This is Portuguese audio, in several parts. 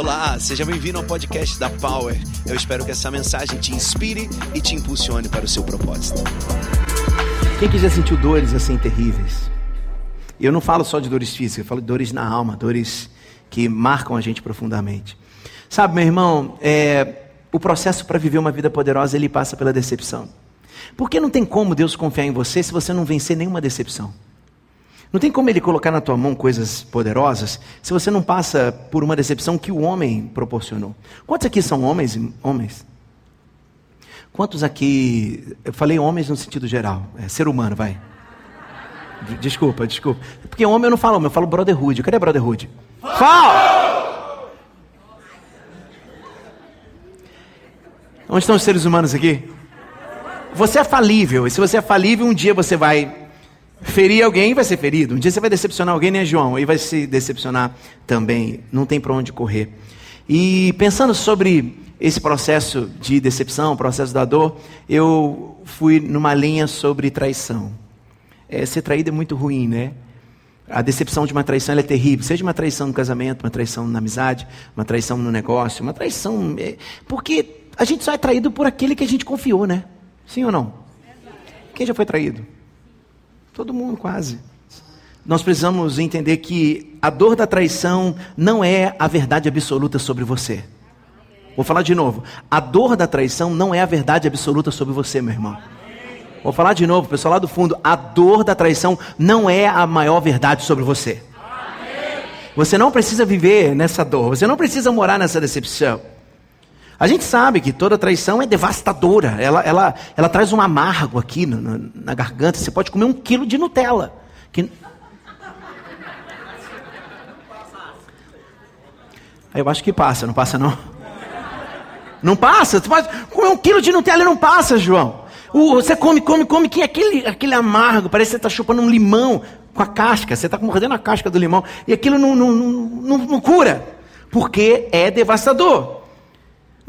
Olá, seja bem-vindo ao podcast da Power. Eu espero que essa mensagem te inspire e te impulsione para o seu propósito. Quem que já sentiu dores assim terríveis? Eu não falo só de dores físicas, eu falo de dores na alma, dores que marcam a gente profundamente. Sabe, meu irmão, é, o processo para viver uma vida poderosa ele passa pela decepção. Porque não tem como Deus confiar em você se você não vencer nenhuma decepção. Não tem como ele colocar na tua mão coisas poderosas se você não passa por uma decepção que o homem proporcionou. Quantos aqui são homens? Homens? Quantos aqui. Eu falei homens no sentido geral, é ser humano, vai. Desculpa, desculpa. Porque homem eu não falo eu falo brotherhood. Cadê brotherhood? Fala! Onde estão os seres humanos aqui? Você é falível, e se você é falível, um dia você vai ferir alguém vai ser ferido. Um dia você vai decepcionar alguém, né, João? E vai se decepcionar também. Não tem para onde correr. E pensando sobre esse processo de decepção, processo da dor, eu fui numa linha sobre traição. É, ser traído é muito ruim, né? A decepção de uma traição é terrível. Seja uma traição no casamento, uma traição na amizade, uma traição no negócio, uma traição. É... Porque a gente só é traído por aquele que a gente confiou, né? Sim ou não? Quem já foi traído? Todo mundo quase. Nós precisamos entender que a dor da traição não é a verdade absoluta sobre você. Vou falar de novo. A dor da traição não é a verdade absoluta sobre você, meu irmão. Vou falar de novo, pessoal lá do fundo. A dor da traição não é a maior verdade sobre você. Você não precisa viver nessa dor. Você não precisa morar nessa decepção. A gente sabe que toda traição é devastadora. Ela, ela, ela traz um amargo aqui na, na, na garganta. Você pode comer um quilo de Nutella. Que... Eu acho que passa, não passa não? Não passa? Você pode comer um quilo de Nutella e não passa, João. Você come, come, come, que aquele, aquele amargo, parece que você está chupando um limão com a casca, você está mordendo a casca do limão, e aquilo não, não, não, não, não cura, porque é devastador.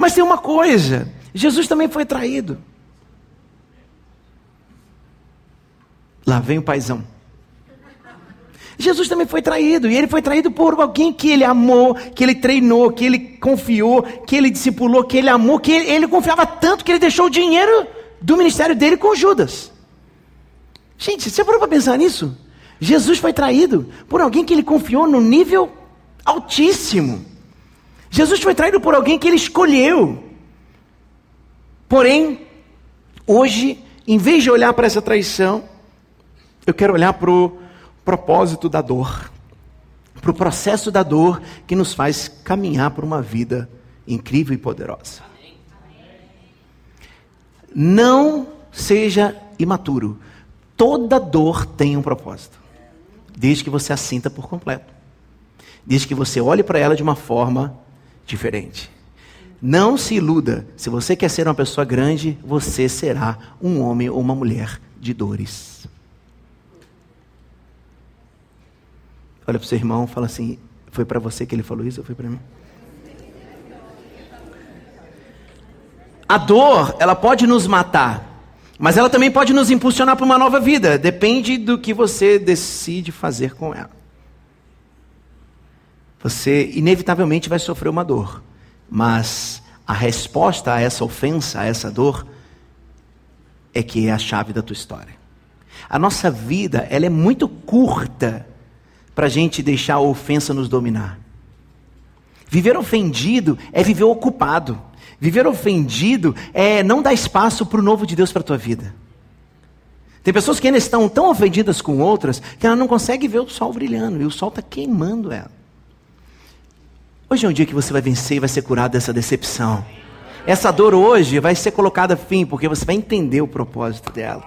Mas tem uma coisa: Jesus também foi traído. Lá vem o paizão. Jesus também foi traído, e ele foi traído por alguém que ele amou, que ele treinou, que ele confiou, que ele discipulou, que ele amou, que ele, ele confiava tanto que ele deixou o dinheiro do ministério dele com Judas. Gente, você parou para pensar nisso? Jesus foi traído por alguém que ele confiou no nível altíssimo. Jesus foi traído por alguém que ele escolheu. Porém, hoje, em vez de olhar para essa traição, eu quero olhar para o propósito da dor, para o processo da dor que nos faz caminhar por uma vida incrível e poderosa. Não seja imaturo. Toda dor tem um propósito, desde que você a sinta por completo, desde que você olhe para ela de uma forma diferente. Não se iluda. Se você quer ser uma pessoa grande, você será um homem ou uma mulher de dores. Olha para o seu irmão, fala assim: foi para você que ele falou isso ou foi para mim? A dor, ela pode nos matar, mas ela também pode nos impulsionar para uma nova vida. Depende do que você decide fazer com ela você inevitavelmente vai sofrer uma dor. Mas a resposta a essa ofensa, a essa dor, é que é a chave da tua história. A nossa vida, ela é muito curta para a gente deixar a ofensa nos dominar. Viver ofendido é viver ocupado. Viver ofendido é não dar espaço para o novo de Deus para a tua vida. Tem pessoas que ainda estão tão ofendidas com outras que ela não consegue ver o sol brilhando e o sol está queimando ela. Hoje é um dia que você vai vencer e vai ser curado dessa decepção. Essa dor hoje vai ser colocada fim, porque você vai entender o propósito dela.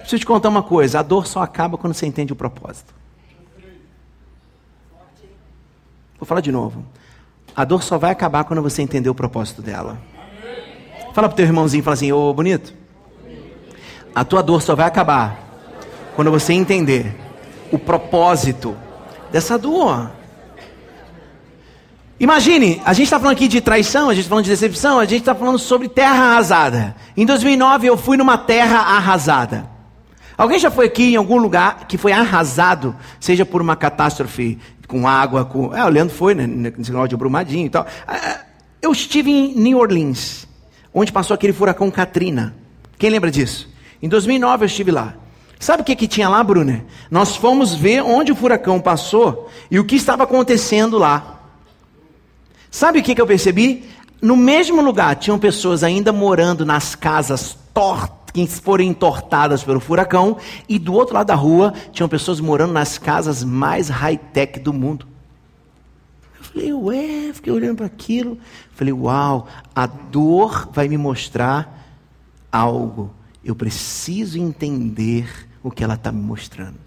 Eu te contar uma coisa: a dor só acaba quando você entende o propósito. Vou falar de novo. A dor só vai acabar quando você entender o propósito dela. Fala pro teu irmãozinho, fala assim, ô bonito. A tua dor só vai acabar quando você entender o propósito dessa dor. Imagine, a gente está falando aqui de traição, a gente está falando de decepção, a gente está falando sobre terra arrasada. Em 2009 eu fui numa terra arrasada. Alguém já foi aqui em algum lugar que foi arrasado, seja por uma catástrofe com água, com. É, o Leandro foi, né? Nesse negócio de Brumadinho e tal. Ah, eu estive em New Orleans, onde passou aquele furacão Katrina. Quem lembra disso? Em 2009 eu estive lá. Sabe o que, que tinha lá, Bruna? Nós fomos ver onde o furacão passou e o que estava acontecendo lá. Sabe o que, que eu percebi? No mesmo lugar tinham pessoas ainda morando nas casas tortas que foram entortadas pelo furacão, e do outro lado da rua tinham pessoas morando nas casas mais high-tech do mundo. Eu falei, ué, fiquei olhando para aquilo. Falei, uau, a dor vai me mostrar algo. Eu preciso entender o que ela está me mostrando.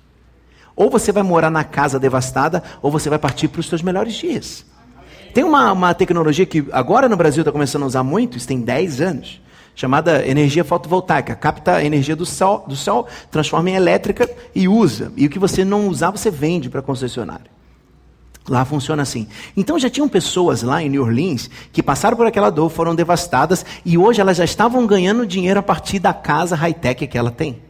Ou você vai morar na casa devastada, ou você vai partir para os seus melhores dias. Tem uma, uma tecnologia que agora no Brasil está começando a usar muito, isso tem 10 anos, chamada energia fotovoltaica. Capta a energia do sol, do sol, transforma em elétrica e usa. E o que você não usar, você vende para concessionária. Lá funciona assim. Então já tinham pessoas lá em New Orleans que passaram por aquela dor, foram devastadas e hoje elas já estavam ganhando dinheiro a partir da casa high-tech que ela tem.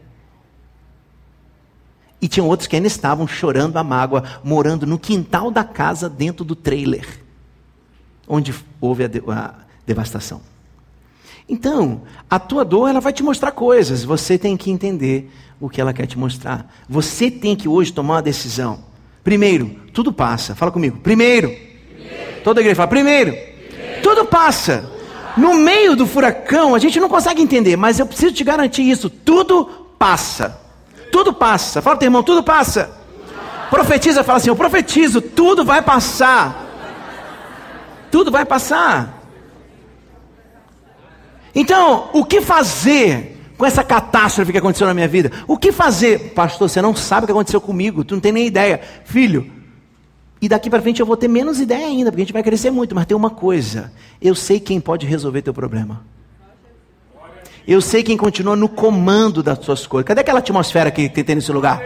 E tinham outros que ainda estavam chorando a mágoa, morando no quintal da casa dentro do trailer, onde houve a, de a devastação. Então, a tua dor ela vai te mostrar coisas. Você tem que entender o que ela quer te mostrar. Você tem que hoje tomar uma decisão. Primeiro, tudo passa. Fala comigo. Primeiro. Primeiro. Toda a igreja fala. Primeiro. Primeiro. Tudo passa. No meio do furacão, a gente não consegue entender, mas eu preciso te garantir isso. Tudo passa. Tudo passa. Fala, teu irmão, tudo passa. Profetiza, fala assim: eu profetizo, tudo vai passar. Tudo vai passar. Então, o que fazer com essa catástrofe que aconteceu na minha vida? O que fazer? Pastor, você não sabe o que aconteceu comigo, tu não tem nem ideia. Filho, e daqui para frente eu vou ter menos ideia ainda, porque a gente vai crescer muito, mas tem uma coisa: eu sei quem pode resolver teu problema. Eu sei quem continua no comando das suas coisas. Cadê aquela atmosfera que tem nesse lugar?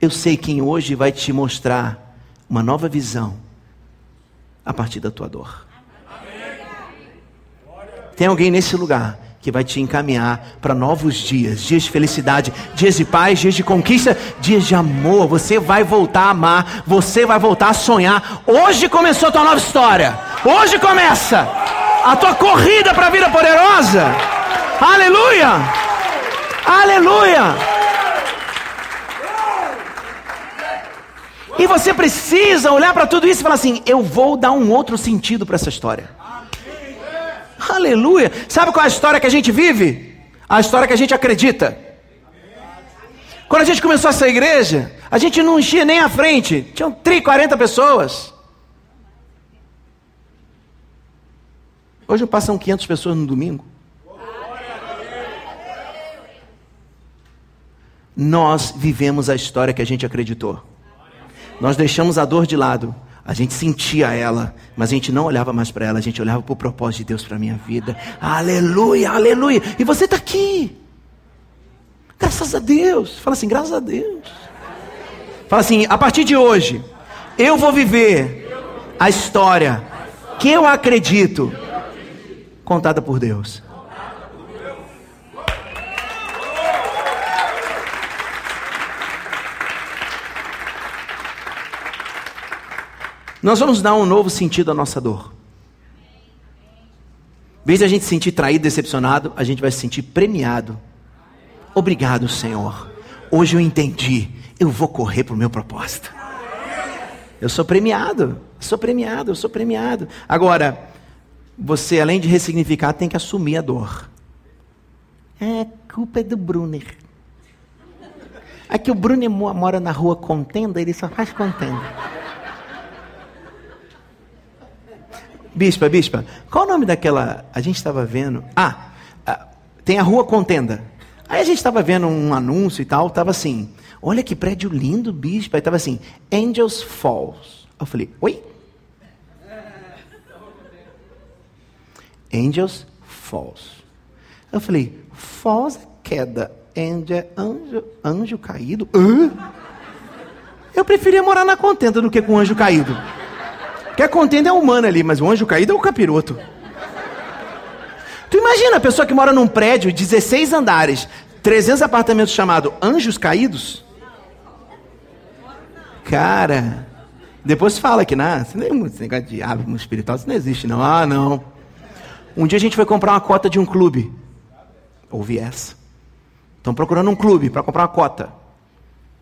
Eu sei quem hoje vai te mostrar uma nova visão a partir da tua dor. Tem alguém nesse lugar que vai te encaminhar para novos dias, dias de felicidade, dias de paz, dias de conquista, dias de amor. Você vai voltar a amar, você vai voltar a sonhar. Hoje começou a tua nova história. Hoje começa a tua corrida para a vida poderosa. Aleluia! Aleluia! E você precisa olhar para tudo isso e falar assim: eu vou dar um outro sentido para essa história. Aleluia! Sabe qual é a história que a gente vive? A história que a gente acredita. Quando a gente começou essa igreja, a gente não enchia nem a frente, tinham 30, 40 pessoas. Hoje passam 500 pessoas no domingo. Nós vivemos a história que a gente acreditou. Nós deixamos a dor de lado. A gente sentia ela, mas a gente não olhava mais para ela, a gente olhava para o propósito de Deus para minha vida. Aleluia, aleluia. E você está aqui. Graças a Deus. Fala assim, graças a Deus. Fala assim, a partir de hoje, eu vou viver a história que eu acredito contada por Deus. Nós vamos dar um novo sentido à nossa dor. Em vez de a gente se sentir traído, decepcionado, a gente vai se sentir premiado. Obrigado, Senhor. Hoje eu entendi. Eu vou correr para o meu propósito. Eu sou premiado. sou premiado, eu sou premiado. Agora, você, além de ressignificar, tem que assumir a dor. É, culpa é do Brunner. É que o Brunner mora na rua contenda, ele só faz contenda. Bispa, bispa, qual o nome daquela. A gente estava vendo. Ah, tem a rua Contenda. Aí a gente estava vendo um anúncio e tal, estava assim: olha que prédio lindo, bispa. Aí estava assim: Angels Falls. Eu falei: oi? Angels Falls. Eu falei: Falls é queda, Angel, anjo, anjo caído? Hã? Eu preferia morar na contenda do que com anjo caído. Porque a contenda é humana ali, mas o anjo caído é o capiroto. Tu imagina a pessoa que mora num prédio, 16 andares, 300 apartamentos chamado Anjos Caídos? Cara, depois fala que não, esse negócio de diabo espiritual, isso não existe não. Ah, não. Um dia a gente foi comprar uma cota de um clube. Ouvi essa. Estão procurando um clube para comprar uma cota.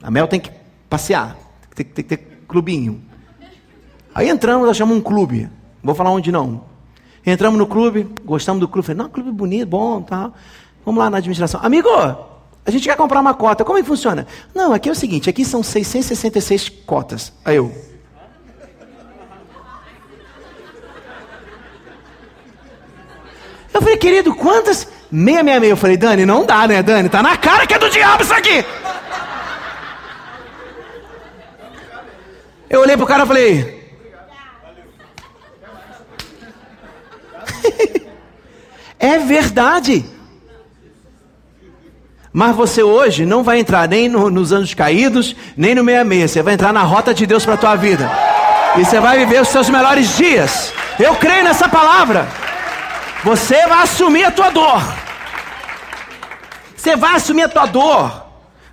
A Mel tem que passear, tem que ter clubinho. Aí entramos, achamos um clube. Vou falar onde não. Entramos no clube, gostamos do clube. Falei, não, clube bonito, bom, tal. Vamos lá na administração. Amigo, a gente quer comprar uma cota. Como é que funciona? Não, aqui é o seguinte, aqui são 666 cotas. Aí eu. Eu falei, querido, quantas? 666. Eu falei, Dani, não dá, né, Dani? Tá na cara que é do diabo isso aqui. Eu olhei pro cara e falei. É verdade. Mas você hoje não vai entrar nem no, nos anos caídos, nem no meia meia. Você vai entrar na rota de Deus para a tua vida. E você vai viver os seus melhores dias. Eu creio nessa palavra. Você vai assumir a tua dor. Você vai assumir a tua dor.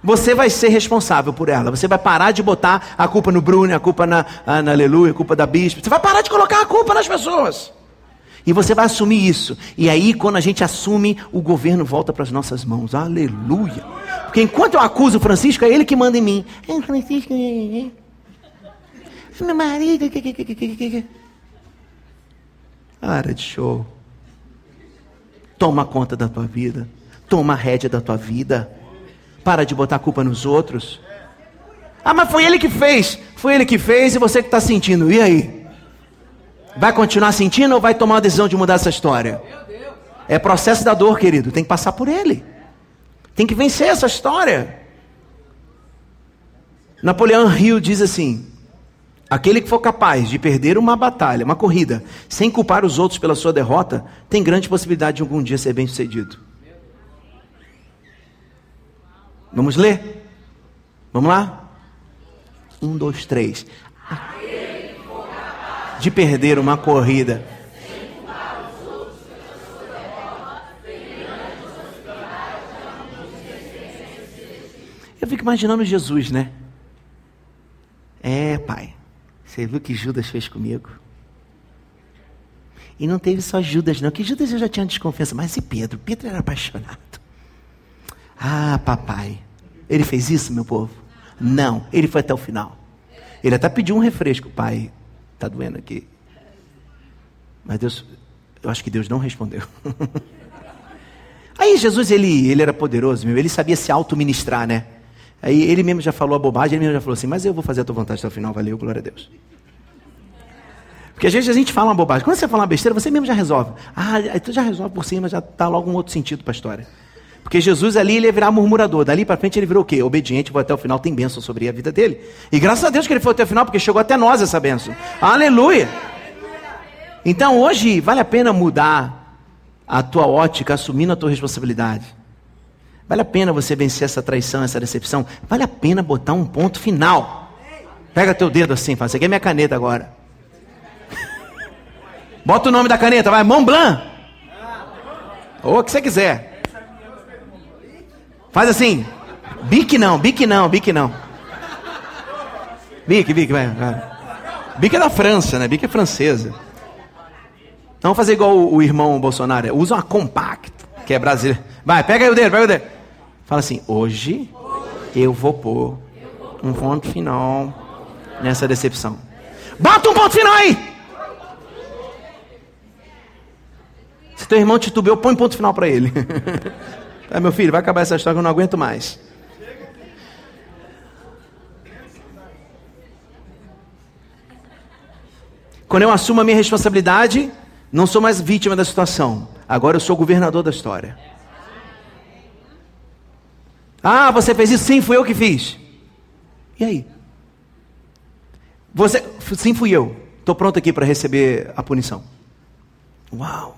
Você vai ser responsável por ela. Você vai parar de botar a culpa no Bruno, a culpa na, na Aleluia, a culpa da Bispo. Você vai parar de colocar a culpa nas pessoas. E você vai assumir isso. E aí, quando a gente assume, o governo volta para as nossas mãos. Aleluia. Porque enquanto eu acuso o Francisco, é ele que manda em mim. É, Francisco, é, é. meu marido. Para de show. Toma conta da tua vida. Toma a rédea da tua vida. Para de botar a culpa nos outros. Ah, mas foi ele que fez. Foi ele que fez e você que está sentindo. E aí? Vai continuar sentindo ou vai tomar a decisão de mudar essa história? É processo da dor, querido. Tem que passar por ele. Tem que vencer essa história. Napoleão Hill diz assim: Aquele que for capaz de perder uma batalha, uma corrida, sem culpar os outros pela sua derrota, tem grande possibilidade de algum dia ser bem sucedido. Vamos ler? Vamos lá? Um, dois, três. De perder uma corrida. Eu fico imaginando Jesus, né? É, pai. Você viu o que Judas fez comigo? E não teve só Judas, não, que Judas eu já tinha desconfiança, mas e Pedro? Pedro era apaixonado. Ah, papai, ele fez isso, meu povo? Não, ele foi até o final. Ele até pediu um refresco, pai, está doendo aqui. Mas Deus, eu acho que Deus não respondeu. Aí Jesus, ele, ele era poderoso, ele sabia se auto-ministrar, né? Aí ele mesmo já falou a bobagem, ele mesmo já falou assim, mas eu vou fazer a tua vontade até o final, valeu, glória a Deus. Porque às vezes a gente fala uma bobagem. Quando você fala uma besteira, você mesmo já resolve. Ah, tu já resolve por cima, já está logo um outro sentido para a história. Porque Jesus ali ele virar murmurador. Dali para frente ele virou o quê? Obediente, vai até o final, tem bênção sobre a vida dele. E graças a Deus que ele foi até o final, porque chegou até nós essa bênção. Aleluia! Então hoje vale a pena mudar a tua ótica, assumindo a tua responsabilidade. Vale a pena você vencer essa traição, essa decepção? Vale a pena botar um ponto final. Pega teu dedo assim, fala, você quer minha caneta agora. Bota o nome da caneta, vai, Mont Blanc. Ou o que você quiser. Faz assim. Bique não, bique não, bique não. Bique, bique, vai. vai. Bique é da França, né? Bique é francesa. Não fazer igual o, o irmão Bolsonaro. Usa uma compact, que é brasileira. Vai, pega aí o dedo, pega o dedo. Fala assim: hoje eu vou pôr um ponto final nessa decepção. Bota um ponto final aí! Se teu irmão titubeou, põe ponto final para ele. é, meu filho, vai acabar essa história que eu não aguento mais. Quando eu assumo a minha responsabilidade, não sou mais vítima da situação. Agora eu sou governador da história. Ah, você fez isso? Sim, fui eu que fiz. E aí? Você, sim, fui eu. Estou pronto aqui para receber a punição. Uau!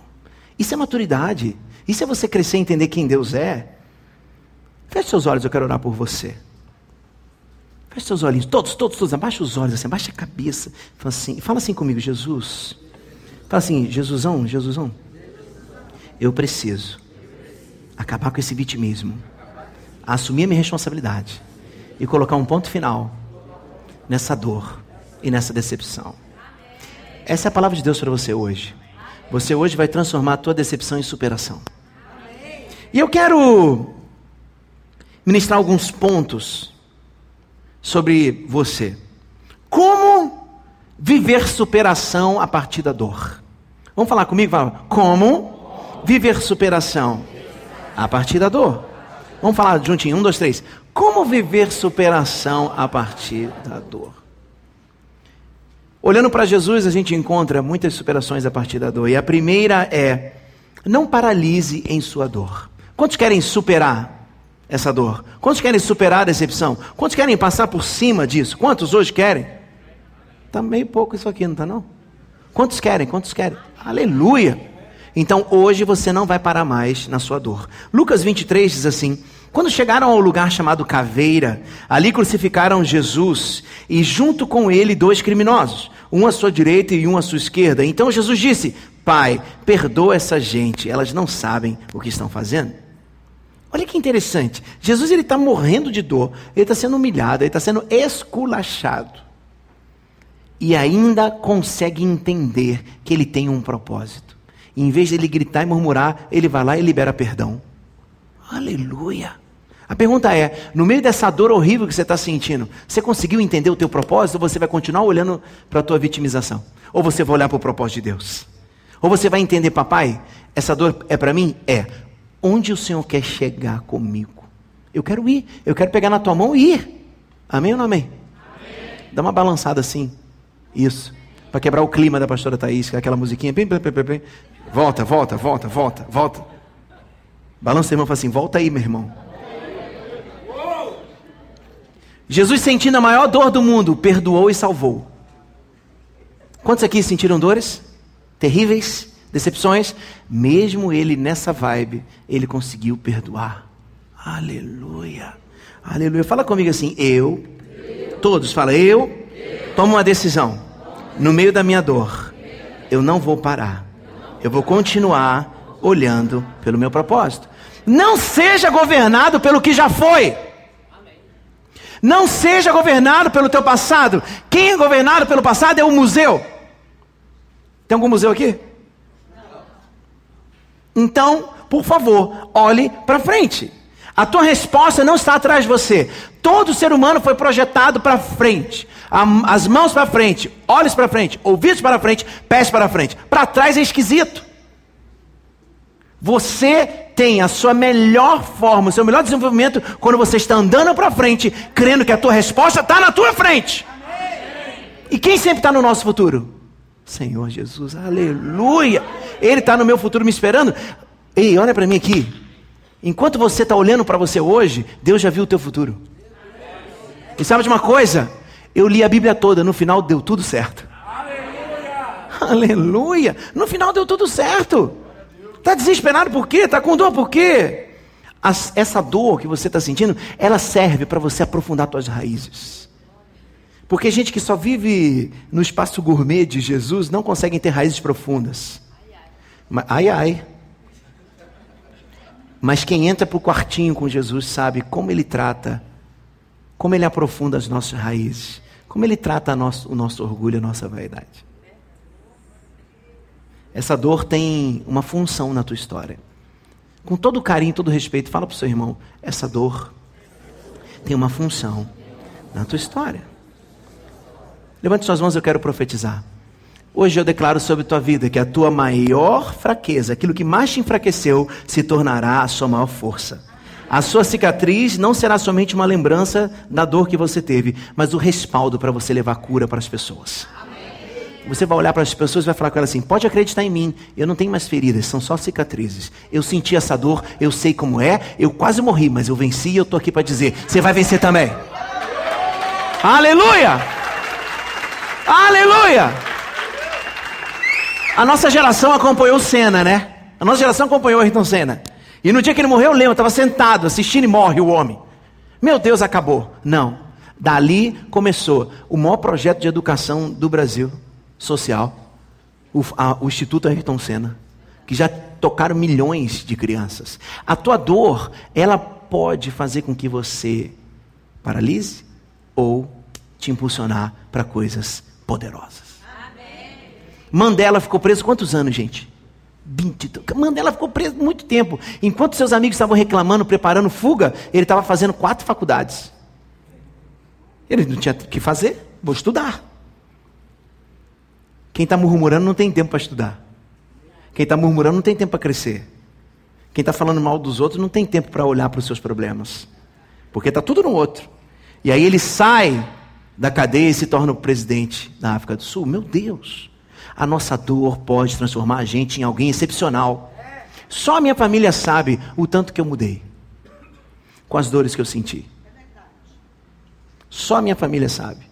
Isso é maturidade. Isso é você crescer e entender quem Deus é. Feche seus olhos, eu quero orar por você. Feche seus olhinhos, todos, todos, todos. Abaixa os olhos, assim, abaixa a cabeça. Fala assim, fala assim comigo, Jesus. Fala assim, Jesusão, Jesusão. Eu preciso acabar com esse vitimismo assumir a minha responsabilidade e colocar um ponto final nessa dor e nessa decepção. Essa é a palavra de Deus para você hoje. Você hoje vai transformar a tua decepção em superação. E eu quero ministrar alguns pontos sobre você. Como viver superação a partir da dor? Vamos falar comigo? Fala. Como viver superação a partir da dor? Vamos falar juntinho. Um, dois, três. Como viver superação a partir da dor? Olhando para Jesus, a gente encontra muitas superações a partir da dor. E a primeira é: não paralise em sua dor. Quantos querem superar essa dor? Quantos querem superar a decepção? Quantos querem passar por cima disso? Quantos hoje querem? Está meio pouco isso aqui, não está não? Quantos querem? Quantos querem? Aleluia! Então hoje você não vai parar mais na sua dor. Lucas 23 diz assim: quando chegaram ao lugar chamado Caveira, ali crucificaram Jesus e junto com ele dois criminosos, um à sua direita e um à sua esquerda. Então Jesus disse: Pai, perdoa essa gente, elas não sabem o que estão fazendo. Olha que interessante. Jesus ele está morrendo de dor, ele está sendo humilhado, ele está sendo esculachado. E ainda consegue entender que ele tem um propósito. E em vez de ele gritar e murmurar, ele vai lá e libera perdão. Aleluia. A pergunta é: no meio dessa dor horrível que você está sentindo, você conseguiu entender o teu propósito ou você vai continuar olhando para a tua vitimização? Ou você vai olhar para o propósito de Deus? Ou você vai entender, papai, essa dor é para mim? É. Onde o Senhor quer chegar comigo? Eu quero ir, eu quero pegar na tua mão e ir. Amém ou não amém? amém. Dá uma balançada assim. Isso. Para quebrar o clima da pastora Thaís, é aquela musiquinha. Bem, bem, bem, bem. Volta, volta, volta, volta, volta. Balança irmão fala assim: volta aí, meu irmão. Jesus, sentindo a maior dor do mundo, perdoou e salvou. Quantos aqui sentiram dores? Terríveis? Decepções? Mesmo ele nessa vibe, ele conseguiu perdoar. Aleluia. Aleluia. Fala comigo assim, eu. Todos, fala, eu tomo uma decisão. No meio da minha dor, eu não vou parar. Eu vou continuar olhando pelo meu propósito. Não seja governado pelo que já foi. Não seja governado pelo teu passado. Quem é governado pelo passado é o museu. Tem algum museu aqui? Então, por favor, olhe para frente. A tua resposta não está atrás de você. Todo ser humano foi projetado para frente. As mãos para frente, olhos para frente, ouvidos para frente, pés para frente. Para trás é esquisito. Você tem a sua melhor forma, o seu melhor desenvolvimento quando você está andando para frente, crendo que a tua resposta está na tua frente. E quem sempre está no nosso futuro? Senhor Jesus, aleluia. Ele está no meu futuro me esperando. Ei, olha para mim aqui. Enquanto você está olhando para você hoje, Deus já viu o teu futuro. E sabe de uma coisa? Eu li a Bíblia toda, no final deu tudo certo. Aleluia. aleluia. No final deu tudo certo. Está desesperado por quê? Está com dor por quê? As, essa dor que você está sentindo, ela serve para você aprofundar suas raízes. Porque gente que só vive no espaço gourmet de Jesus não consegue ter raízes profundas. Ai, ai. Mas quem entra para o quartinho com Jesus sabe como ele trata, como ele aprofunda as nossas raízes, como ele trata nosso, o nosso orgulho, a nossa vaidade. Essa dor tem uma função na tua história. Com todo carinho, todo respeito, fala para o seu irmão: essa dor tem uma função na tua história. Levante suas mãos, eu quero profetizar. Hoje eu declaro sobre tua vida que a tua maior fraqueza, aquilo que mais te enfraqueceu, se tornará a sua maior força. A sua cicatriz não será somente uma lembrança da dor que você teve, mas o respaldo para você levar cura para as pessoas. Você vai olhar para as pessoas e vai falar com elas assim: pode acreditar em mim, eu não tenho mais feridas, são só cicatrizes. Eu senti essa dor, eu sei como é, eu quase morri, mas eu venci e eu estou aqui para dizer: você vai vencer também. Aleluia! Aleluia! A nossa geração acompanhou Senna, né? A nossa geração acompanhou Ayrton Senna. E no dia que ele morreu, eu lembro, eu estava sentado assistindo e morre o homem. Meu Deus, acabou. Não. Dali começou o maior projeto de educação do Brasil social, o, a, o Instituto Ayrton Senna, que já tocaram milhões de crianças. A tua dor, ela pode fazer com que você paralise ou te impulsionar para coisas poderosas. Amém. Mandela ficou preso quantos anos, gente? 20. Mandela ficou preso muito tempo. Enquanto seus amigos estavam reclamando, preparando fuga, ele estava fazendo quatro faculdades. Ele não tinha o que fazer, vou estudar. Quem está murmurando não tem tempo para estudar. Quem está murmurando não tem tempo para crescer. Quem está falando mal dos outros não tem tempo para olhar para os seus problemas. Porque está tudo no outro. E aí ele sai da cadeia e se torna o presidente da África do Sul. Meu Deus! A nossa dor pode transformar a gente em alguém excepcional. Só a minha família sabe o tanto que eu mudei com as dores que eu senti. Só a minha família sabe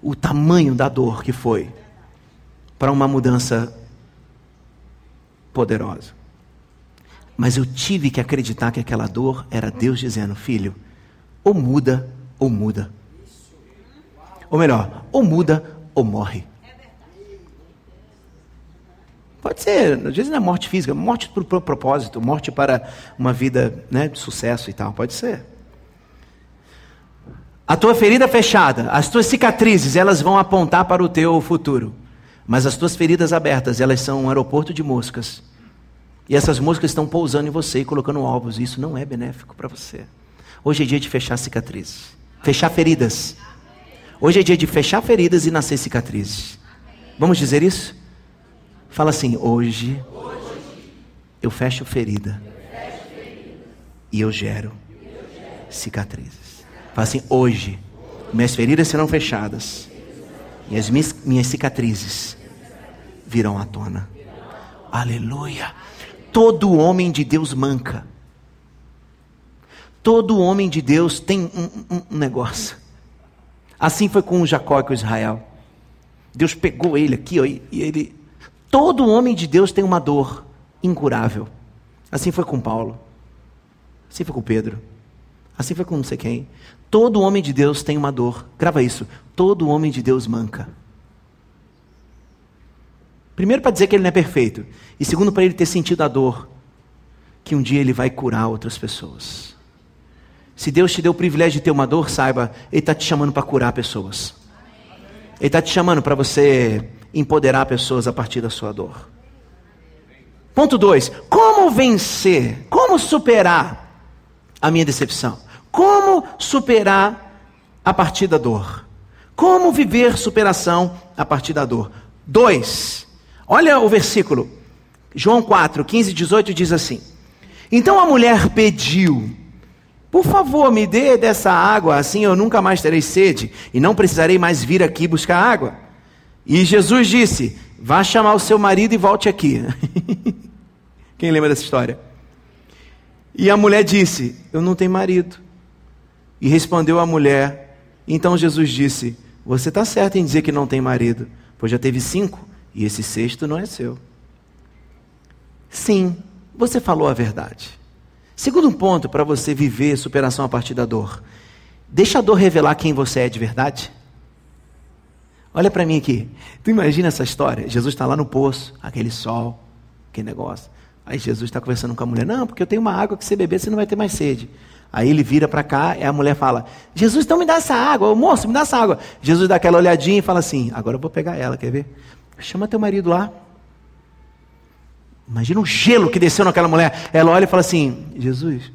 o tamanho da dor que foi para uma mudança poderosa. Mas eu tive que acreditar que aquela dor era Deus dizendo: filho, ou muda ou muda. Ou melhor, ou muda ou morre. Pode ser, às vezes não é morte física, morte por, por propósito, morte para uma vida né, de sucesso e tal, pode ser. A tua ferida fechada, as tuas cicatrizes, elas vão apontar para o teu futuro. Mas as tuas feridas abertas, elas são um aeroporto de moscas. E essas moscas estão pousando em você e colocando ovos. Isso não é benéfico para você. Hoje é dia de fechar cicatrizes, fechar feridas. Hoje é dia de fechar feridas e nascer cicatrizes. Vamos dizer isso? Fala assim: hoje eu fecho ferida e eu gero cicatrizes. Fala assim: hoje minhas feridas serão fechadas e as minhas, minhas cicatrizes virão à tona. Aleluia. Todo homem de Deus manca. Todo homem de Deus tem um, um, um negócio. Assim foi com Jacó e com Israel. Deus pegou ele aqui ó, e ele. Todo homem de Deus tem uma dor incurável. Assim foi com Paulo. Assim foi com Pedro. Assim foi com não sei quem. Todo homem de Deus tem uma dor. Grava isso. Todo homem de Deus manca. Primeiro, para dizer que ele não é perfeito. E segundo, para ele ter sentido a dor. Que um dia ele vai curar outras pessoas. Se Deus te deu o privilégio de ter uma dor, saiba, Ele está te chamando para curar pessoas. Ele está te chamando para você empoderar pessoas a partir da sua dor. Ponto 2. Como vencer? Como superar a minha decepção? Como superar a partir da dor? Como viver superação a partir da dor? 2. Olha o versículo, João 4, 15 e 18 diz assim: Então a mulher pediu, por favor, me dê dessa água, assim eu nunca mais terei sede e não precisarei mais vir aqui buscar água. E Jesus disse: Vá chamar o seu marido e volte aqui. Quem lembra dessa história? E a mulher disse: Eu não tenho marido. E respondeu a mulher: Então Jesus disse: Você está certo em dizer que não tem marido, pois já teve cinco e esse sexto não é seu. Sim, você falou a verdade. Segundo ponto para você viver superação a partir da dor. Deixa a dor revelar quem você é de verdade. Olha para mim aqui. Tu imagina essa história? Jesus está lá no poço, aquele sol, aquele negócio. Aí Jesus está conversando com a mulher. Não, porque eu tenho uma água que você beber, você não vai ter mais sede. Aí ele vira para cá e a mulher fala: Jesus, então me dá essa água. Ô, moço, me dá essa água. Jesus dá aquela olhadinha e fala assim: Agora eu vou pegar ela, quer ver? Chama teu marido lá. Imagina o gelo que desceu naquela mulher. Ela olha e fala assim: Jesus,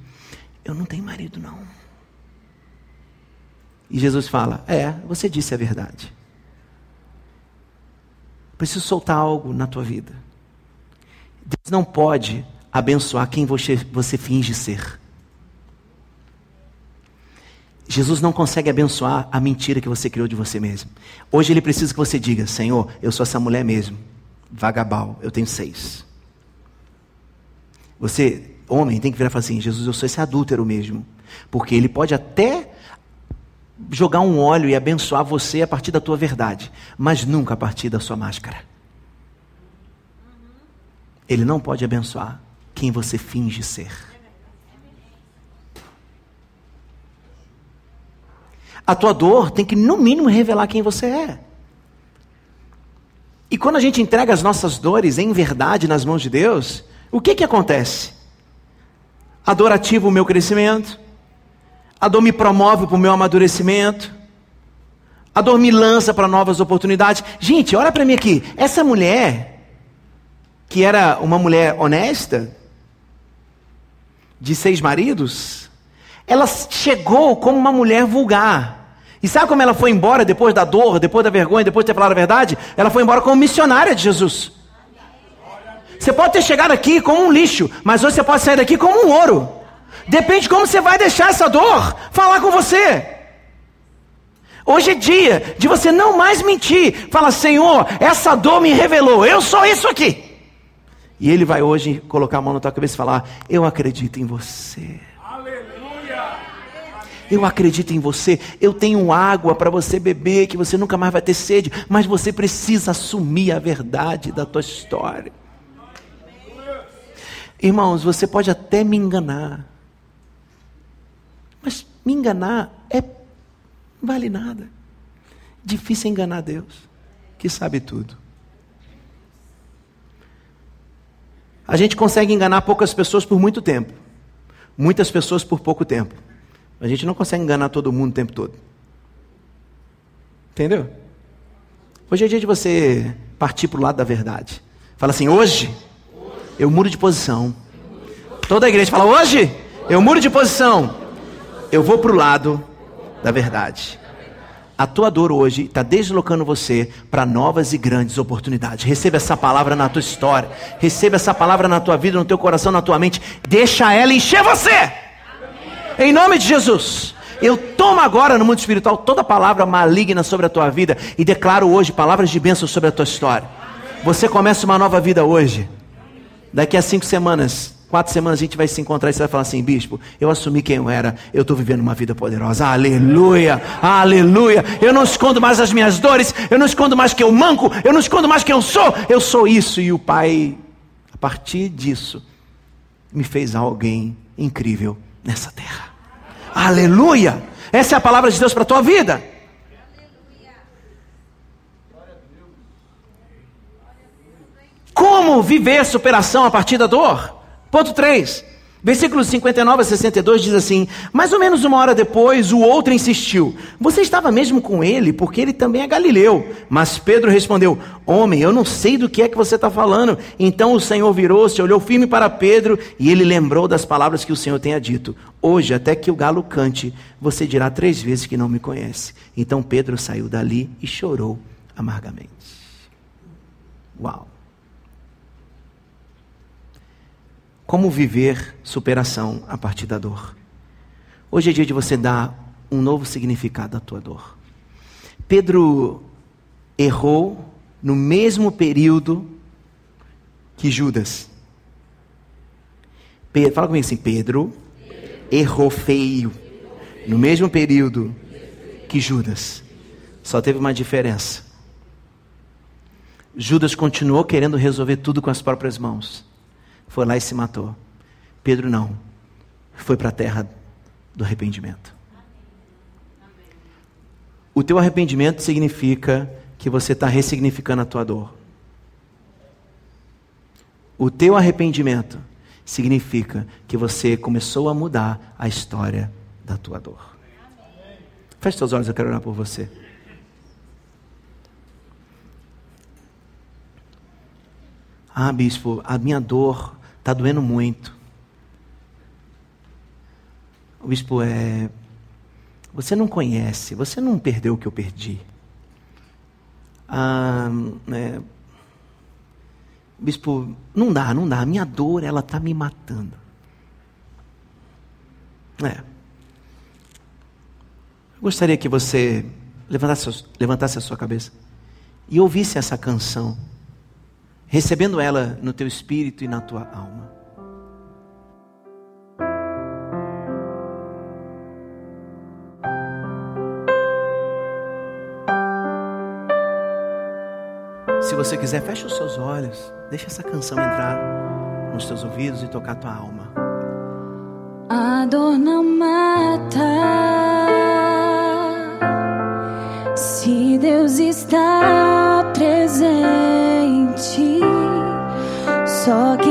eu não tenho marido, não. E Jesus fala: É, você disse a verdade. Preciso soltar algo na tua vida. Deus não pode abençoar quem você, você finge ser. Jesus não consegue abençoar a mentira que você criou de você mesmo. Hoje ele precisa que você diga: Senhor, eu sou essa mulher mesmo, vagabal, eu tenho seis. Você, homem, tem que virar e falar assim: Jesus, eu sou esse adúltero mesmo. Porque ele pode até jogar um óleo e abençoar você a partir da tua verdade, mas nunca a partir da sua máscara. Ele não pode abençoar quem você finge ser. A tua dor tem que, no mínimo, revelar quem você é. E quando a gente entrega as nossas dores em verdade nas mãos de Deus, o que que acontece? A dor ativa o meu crescimento, a dor me promove para o meu amadurecimento, A dor me lança para novas oportunidades. Gente, olha para mim aqui. Essa mulher, que era uma mulher honesta, de seis maridos, ela chegou como uma mulher vulgar. E sabe como ela foi embora depois da dor, depois da vergonha, depois de ter falado a verdade? Ela foi embora como missionária de Jesus. Você pode ter chegado aqui como um lixo, mas hoje você pode sair daqui como um ouro. Depende de como você vai deixar essa dor falar com você. Hoje é dia de você não mais mentir. Fala, Senhor, essa dor me revelou, eu sou isso aqui. E Ele vai hoje colocar a mão na tua cabeça e falar: Eu acredito em você. Eu acredito em você. Eu tenho água para você beber, que você nunca mais vai ter sede. Mas você precisa assumir a verdade da tua história. Irmãos, você pode até me enganar. Mas me enganar é vale nada. Difícil é enganar Deus, que sabe tudo. A gente consegue enganar poucas pessoas por muito tempo, muitas pessoas por pouco tempo. A gente não consegue enganar todo mundo o tempo todo. Entendeu? Hoje é dia de você partir para o lado da verdade. Fala assim: hoje eu mudo de posição. Toda a igreja fala: hoje eu mudo de posição. Eu vou para o lado da verdade. A tua dor hoje está deslocando você para novas e grandes oportunidades. Receba essa palavra na tua história. Receba essa palavra na tua vida, no teu coração, na tua mente. Deixa ela encher você. Em nome de Jesus. Eu tomo agora no mundo espiritual toda palavra maligna sobre a tua vida e declaro hoje palavras de bênção sobre a tua história. Você começa uma nova vida hoje. Daqui a cinco semanas, quatro semanas a gente vai se encontrar e você vai falar assim, bispo, eu assumi quem eu era, eu estou vivendo uma vida poderosa. Aleluia, aleluia. Eu não escondo mais as minhas dores, eu não escondo mais que eu manco, eu não escondo mais quem eu sou, eu sou isso. E o Pai, a partir disso, me fez alguém incrível nessa terra. Aleluia! Essa é a palavra de Deus para a tua vida. Como viver superação a partir da dor? Ponto 3. Versículos 59 a 62 diz assim: Mais ou menos uma hora depois, o outro insistiu: Você estava mesmo com ele, porque ele também é galileu. Mas Pedro respondeu: Homem, eu não sei do que é que você está falando. Então o Senhor virou-se, olhou firme para Pedro e ele lembrou das palavras que o Senhor tenha dito: Hoje, até que o galo cante, você dirá três vezes que não me conhece. Então Pedro saiu dali e chorou amargamente. Uau! Como viver superação a partir da dor? Hoje é dia de você dar um novo significado à tua dor. Pedro errou no mesmo período que Judas. Pedro, fala comigo assim: Pedro errou feio no mesmo período que Judas. Só teve uma diferença. Judas continuou querendo resolver tudo com as próprias mãos foi lá e se matou. Pedro não. Foi para a terra do arrependimento. O teu arrependimento significa que você está ressignificando a tua dor. O teu arrependimento significa que você começou a mudar a história da tua dor. Feche seus olhos, eu quero orar por você. Ah, bispo, a minha dor Está doendo muito. O bispo é. Você não conhece, você não perdeu o que eu perdi. Ah, é, bispo, não dá, não dá. A minha dor, ela está me matando. É. Eu gostaria que você levantasse, levantasse a sua cabeça e ouvisse essa canção recebendo ela no teu espírito e na tua alma. Se você quiser, feche os seus olhos, deixa essa canção entrar nos teus ouvidos e tocar tua alma. A dor não mata. Se Deus está só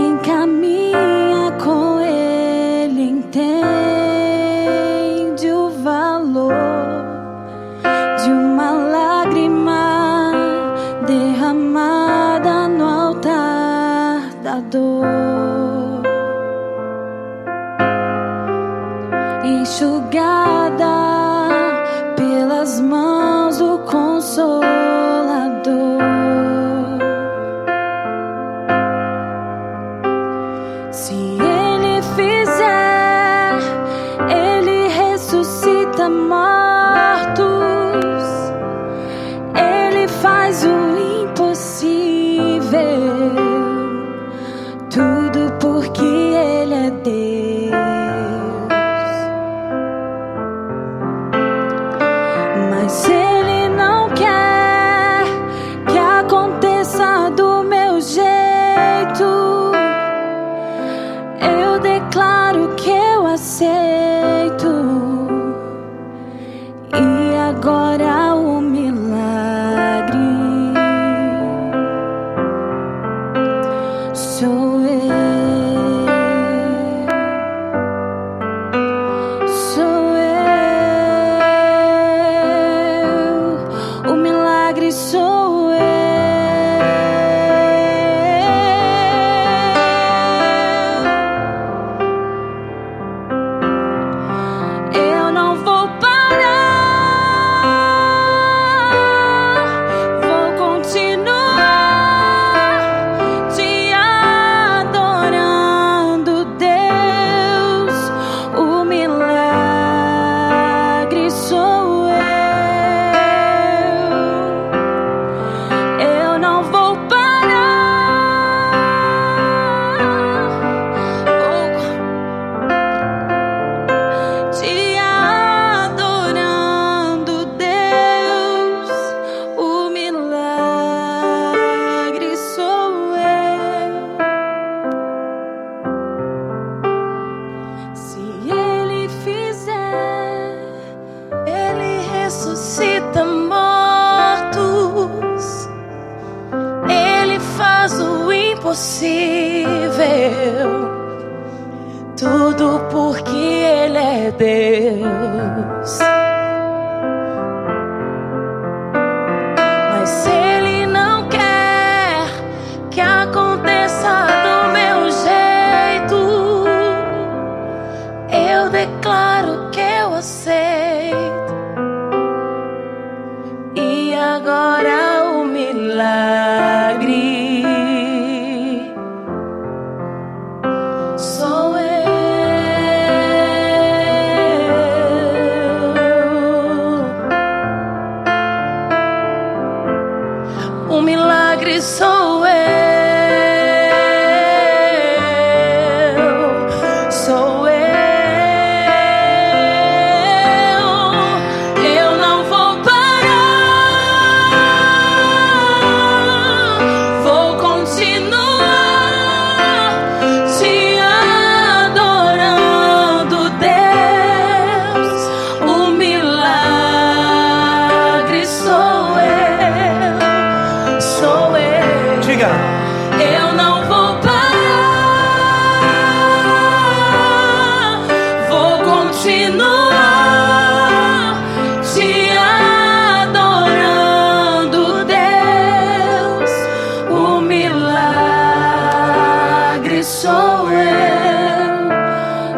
sou eu,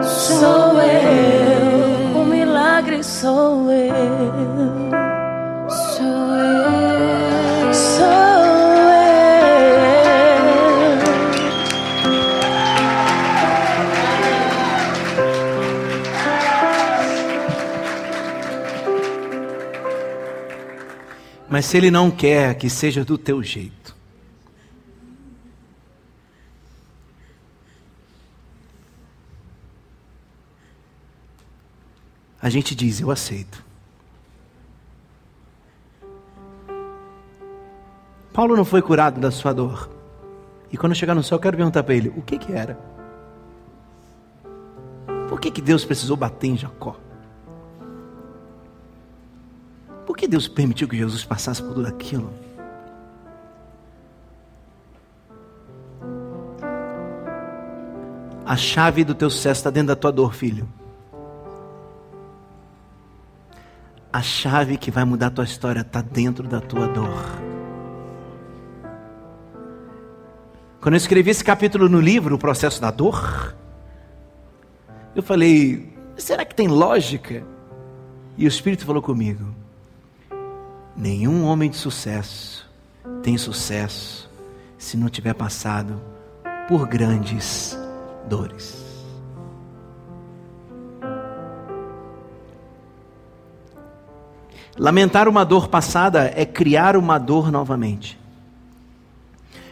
sou eu, o milagre sou eu, sou eu, sou eu. Mas se ele não quer que seja do teu jeito, a gente diz: Eu aceito. Paulo não foi curado da sua dor. E quando chegar no céu, eu quero perguntar para ele: O que, que era? Por que, que Deus precisou bater em Jacó? Por que Deus permitiu que Jesus passasse por tudo aquilo? A chave do teu sucesso está dentro da tua dor, filho. a chave que vai mudar a tua história está dentro da tua dor. Quando eu escrevi esse capítulo no livro, O Processo da Dor, eu falei: será que tem lógica? E o Espírito falou comigo: nenhum homem de sucesso tem sucesso se não tiver passado por grandes dores. Lamentar uma dor passada é criar uma dor novamente.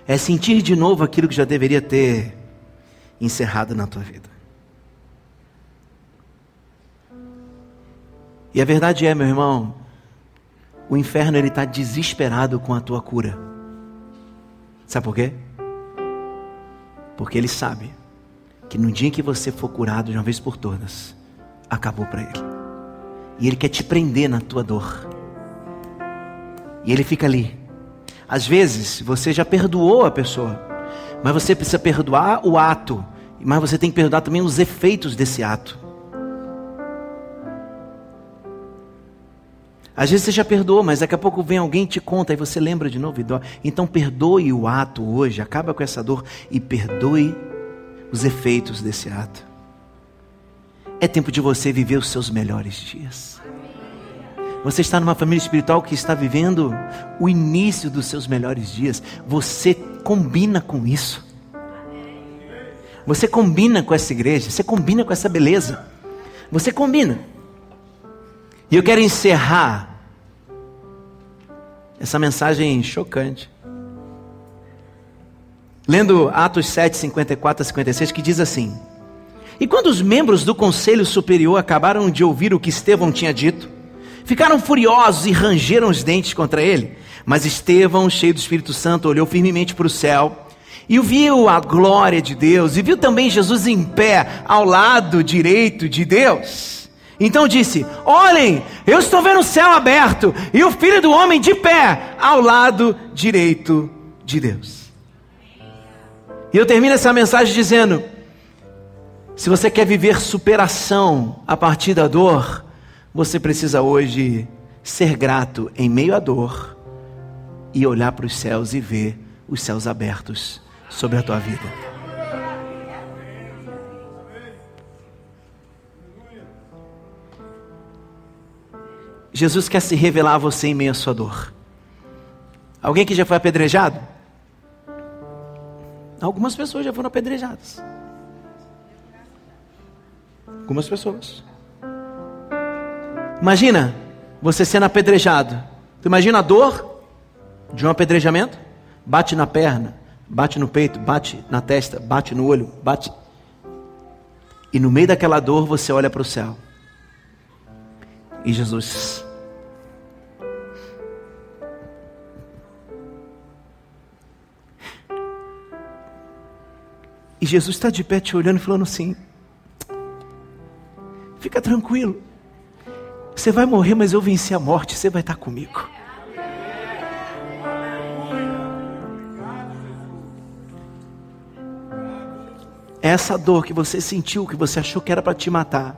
É sentir de novo aquilo que já deveria ter encerrado na tua vida. E a verdade é, meu irmão, o inferno ele está desesperado com a tua cura. Sabe por quê? Porque ele sabe que no dia que você for curado de uma vez por todas, acabou para ele. E ele quer te prender na tua dor. E ele fica ali. Às vezes você já perdoou a pessoa, mas você precisa perdoar o ato, mas você tem que perdoar também os efeitos desse ato. Às vezes você já perdoou, mas daqui a pouco vem alguém te conta e você lembra de novo e dói. Então perdoe o ato hoje, acaba com essa dor e perdoe os efeitos desse ato. É tempo de você viver os seus melhores dias. Você está numa família espiritual que está vivendo o início dos seus melhores dias. Você combina com isso. Você combina com essa igreja. Você combina com essa beleza. Você combina. E eu quero encerrar essa mensagem chocante. Lendo Atos 7, 54 a 56, que diz assim: e quando os membros do conselho superior acabaram de ouvir o que Estevão tinha dito, ficaram furiosos e rangeram os dentes contra ele. Mas Estevão, cheio do Espírito Santo, olhou firmemente para o céu e viu a glória de Deus e viu também Jesus em pé ao lado direito de Deus. Então disse: Olhem, eu estou vendo o céu aberto e o filho do homem de pé ao lado direito de Deus. E eu termino essa mensagem dizendo: se você quer viver superação a partir da dor, você precisa hoje ser grato em meio à dor e olhar para os céus e ver os céus abertos sobre a tua vida. Jesus quer se revelar a você em meio à sua dor. Alguém que já foi apedrejado? Algumas pessoas já foram apedrejadas. Algumas pessoas. Imagina você sendo apedrejado. Tu imagina a dor de um apedrejamento? Bate na perna, bate no peito, bate na testa, bate no olho, bate. E no meio daquela dor você olha para o céu. E Jesus. E Jesus está de pé te olhando e falando assim: Fica tranquilo. Você vai morrer, mas eu venci a morte, você vai estar comigo. Essa dor que você sentiu, que você achou que era para te matar,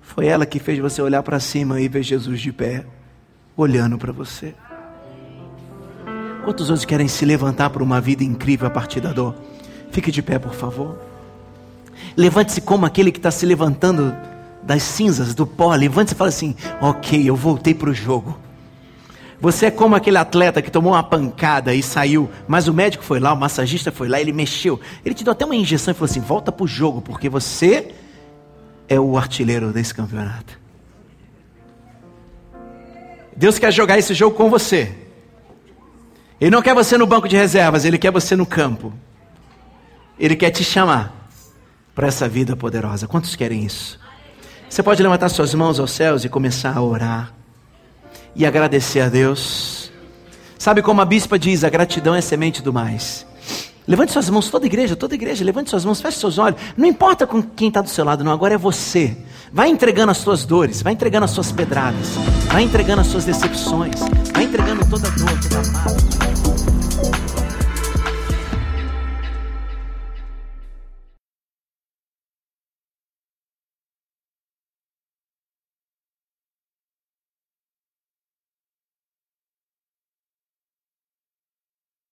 foi ela que fez você olhar para cima e ver Jesus de pé, olhando para você. Quantos outros querem se levantar para uma vida incrível a partir da dor? Fique de pé, por favor. Levante-se como aquele que está se levantando das cinzas, do pó, levante e fala assim: Ok, eu voltei para o jogo. Você é como aquele atleta que tomou uma pancada e saiu, mas o médico foi lá, o massagista foi lá, ele mexeu. Ele te deu até uma injeção e falou assim: volta para o jogo, porque você é o artilheiro desse campeonato. Deus quer jogar esse jogo com você. Ele não quer você no banco de reservas, ele quer você no campo. Ele quer te chamar para essa vida poderosa. Quantos querem isso? Você pode levantar suas mãos aos céus e começar a orar e agradecer a Deus. Sabe como a bispa diz: a gratidão é semente do mais. Levante suas mãos, toda igreja, toda igreja, levante suas mãos, feche seus olhos. Não importa com quem está do seu lado, não, agora é você. Vai entregando as suas dores, vai entregando as suas pedradas, vai entregando as suas decepções, vai entregando toda a dor, toda a mágoa.